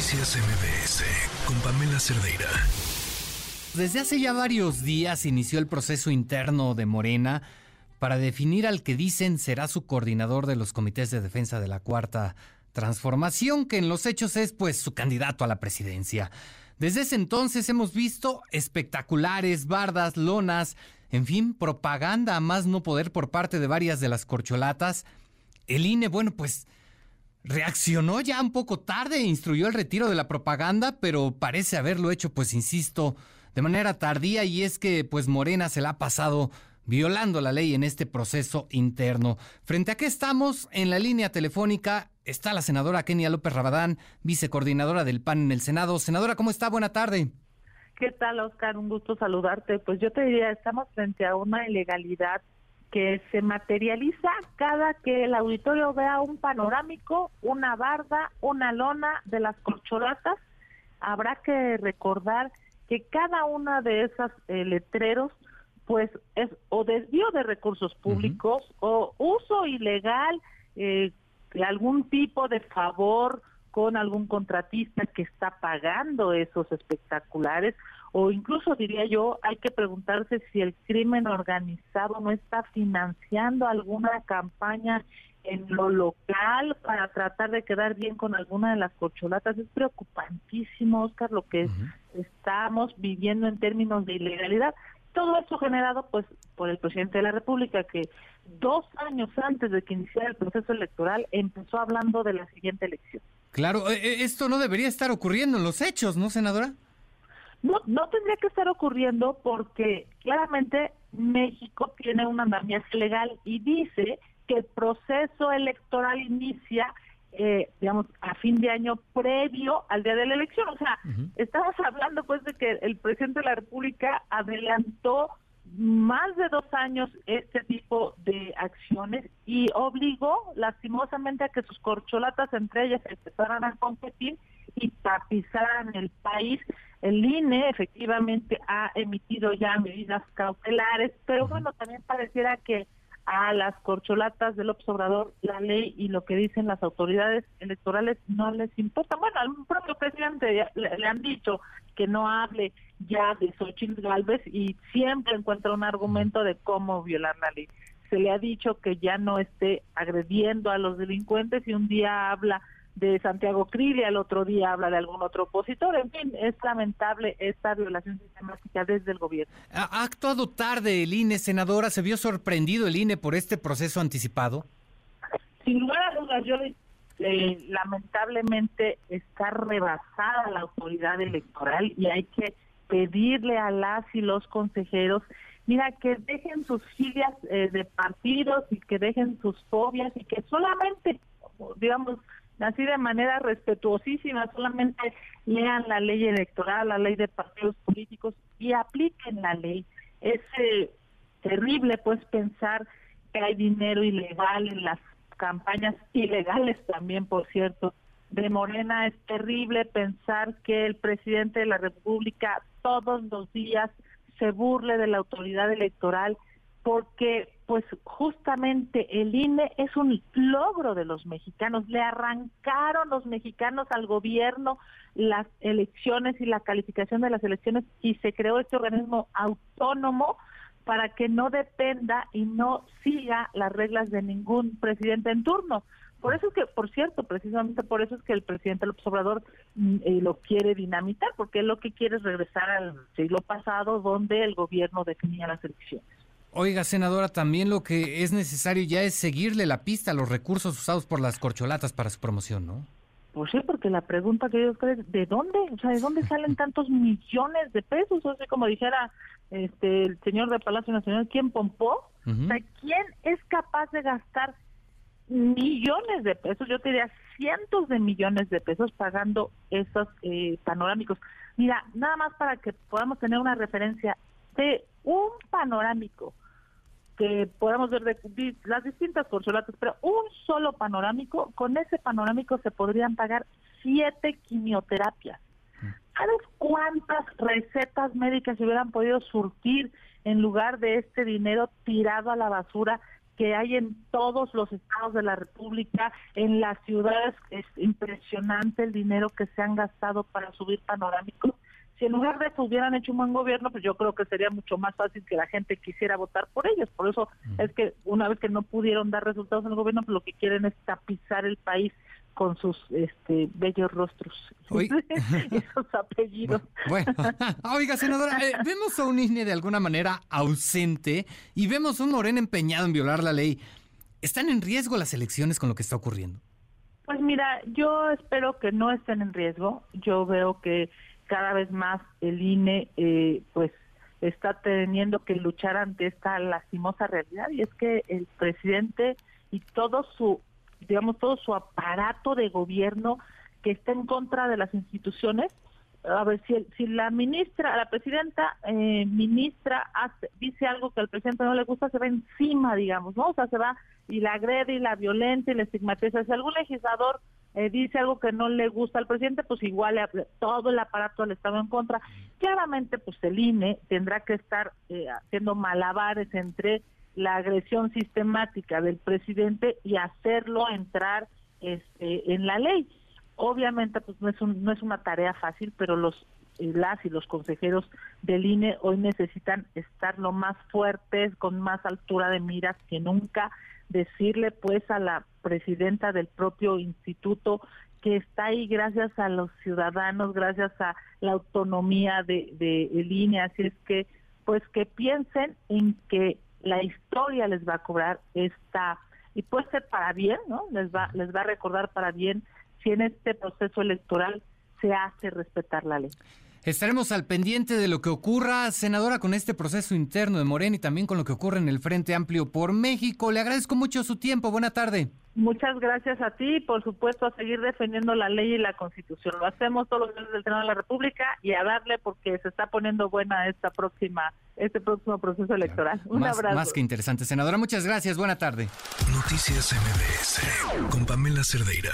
Noticias MBS con Pamela Cerdeira. Desde hace ya varios días inició el proceso interno de Morena para definir al que dicen será su coordinador de los comités de defensa de la Cuarta Transformación, que en los hechos es pues su candidato a la presidencia. Desde ese entonces hemos visto espectaculares, bardas, lonas, en fin, propaganda a más no poder por parte de varias de las corcholatas. El INE, bueno, pues reaccionó ya un poco tarde instruyó el retiro de la propaganda, pero parece haberlo hecho, pues insisto, de manera tardía y es que pues Morena se la ha pasado violando la ley en este proceso interno. Frente a qué estamos, en la línea telefónica está la senadora Kenia López Rabadán, vicecoordinadora del PAN en el Senado. Senadora, ¿cómo está? Buena tarde. ¿Qué tal, Oscar? Un gusto saludarte. Pues yo te diría, estamos frente a una ilegalidad que se materializa cada que el auditorio vea un panorámico, una barda, una lona de las corcholatas. Habrá que recordar que cada una de esas eh, letreros pues es o desvío de recursos públicos o uso ilegal eh, de algún tipo de favor con algún contratista que está pagando esos espectaculares o incluso diría yo hay que preguntarse si el crimen organizado no está financiando alguna campaña en lo local para tratar de quedar bien con alguna de las corcholatas. Es preocupantísimo, Oscar, lo que estamos viviendo en términos de ilegalidad. Todo esto generado pues por el presidente de la República que dos años antes de que iniciara el proceso electoral empezó hablando de la siguiente elección. Claro, eh, eh, esto no debería estar ocurriendo en los hechos, ¿no, senadora? No, no tendría que estar ocurriendo porque claramente México tiene un andamiaje legal y dice que el proceso electoral inicia, eh, digamos, a fin de año previo al día de la elección. O sea, estamos hablando pues de que el presidente de la República adelantó más de dos años este tipo de acciones y obligó lastimosamente a que sus corcholatas entre ellas empezaran a competir y tapizaran el país. El INE efectivamente ha emitido ya medidas cautelares, pero bueno, también pareciera que a las corcholatas del observador la ley y lo que dicen las autoridades electorales no les importa. Bueno, al propio presidente le, han dicho que no hable ya de Xochitl Galvez y siempre encuentra un argumento de cómo violar la ley. Se le ha dicho que ya no esté agrediendo a los delincuentes y un día habla de Santiago Krill al otro día habla de algún otro opositor. En fin, es lamentable esta violación sistemática desde el gobierno. ¿Ha actuado tarde el INE, senadora? ¿Se vio sorprendido el INE por este proceso anticipado? Sin lugar a dudas, yo eh, lamentablemente está rebasada la autoridad electoral y hay que pedirle a las y los consejeros mira, que dejen sus filias eh, de partidos y que dejen sus fobias y que solamente, digamos, así de manera respetuosísima, solamente lean la ley electoral, la ley de partidos políticos y apliquen la ley. Es eh, terrible pues pensar que hay dinero ilegal en las campañas ilegales también, por cierto, de Morena. Es terrible pensar que el presidente de la República todos los días se burle de la autoridad electoral porque pues justamente el INE es un logro de los mexicanos. Le arrancaron los mexicanos al gobierno las elecciones y la calificación de las elecciones y se creó este organismo autónomo para que no dependa y no siga las reglas de ningún presidente en turno. Por eso es que, por cierto, precisamente por eso es que el presidente López Obrador mm, eh, lo quiere dinamitar, porque lo que quiere es regresar al siglo pasado donde el gobierno definía las elecciones. Oiga, senadora, también lo que es necesario ya es seguirle la pista a los recursos usados por las corcholatas para su promoción, ¿no? Pues sí, porque la pregunta que yo creo es, ¿de dónde? O sea, ¿de dónde salen tantos millones de pesos? O sea, como dijera este el señor de Palacio Nacional, ¿quién pompó? O sea, ¿quién es capaz de gastar millones de pesos? Yo te diría cientos de millones de pesos pagando esos eh, panorámicos. Mira, nada más para que podamos tener una referencia de un panorámico que podamos ver de, las distintas corcholatas, pero un solo panorámico, con ese panorámico se podrían pagar siete quimioterapias. ¿Sabes cuántas recetas médicas se hubieran podido surtir en lugar de este dinero tirado a la basura que hay en todos los estados de la República, en las ciudades. Es impresionante el dinero que se han gastado para subir panorámicos. Si en lugar de eso hubieran hecho un buen gobierno, pues yo creo que sería mucho más fácil que la gente quisiera votar por ellos. Por eso es que una vez que no pudieron dar resultados en el gobierno, pues lo que quieren es tapizar el país con sus este, bellos rostros esos apellidos. Bueno, oiga, senadora, eh, vemos a un INE de alguna manera ausente y vemos a un Morena empeñado en violar la ley. ¿Están en riesgo las elecciones con lo que está ocurriendo? Pues mira, yo espero que no estén en riesgo. Yo veo que cada vez más el INE eh, pues está teniendo que luchar ante esta lastimosa realidad y es que el presidente y todo su digamos, todo su aparato de gobierno que está en contra de las instituciones. A ver, si, si la ministra, la presidenta eh, ministra hace, dice algo que al presidente no le gusta, se va encima, digamos, ¿no? O sea, se va y la agrede y la violenta y la estigmatiza. Si algún legislador eh, dice algo que no le gusta al presidente, pues igual todo el aparato del Estado en contra. Claramente, pues el INE tendrá que estar eh, haciendo malabares entre la agresión sistemática del presidente y hacerlo entrar este, en la ley. Obviamente, pues no es, no es una tarea fácil, pero los eh, las y los consejeros del INE hoy necesitan estar lo más fuertes, con más altura de miras que nunca, decirle pues a la presidenta del propio instituto que está ahí gracias a los ciudadanos, gracias a la autonomía de, de el INE, así es que pues que piensen en que la historia les va a cobrar esta y puede ser para bien, ¿no? Les va les va a recordar para bien si en este proceso electoral se hace respetar la ley. Estaremos al pendiente de lo que ocurra, senadora, con este proceso interno de Morena y también con lo que ocurre en el Frente Amplio por México. Le agradezco mucho su tiempo. Buena tarde. Muchas gracias a ti y, por supuesto, a seguir defendiendo la ley y la Constitución. Lo hacemos todos los días del Senado de la República y a darle porque se está poniendo buena esta próxima, este próximo proceso electoral. Un abrazo. Más que interesante, senadora. Muchas gracias. Buena tarde. Noticias MBS con Pamela Cerdeira.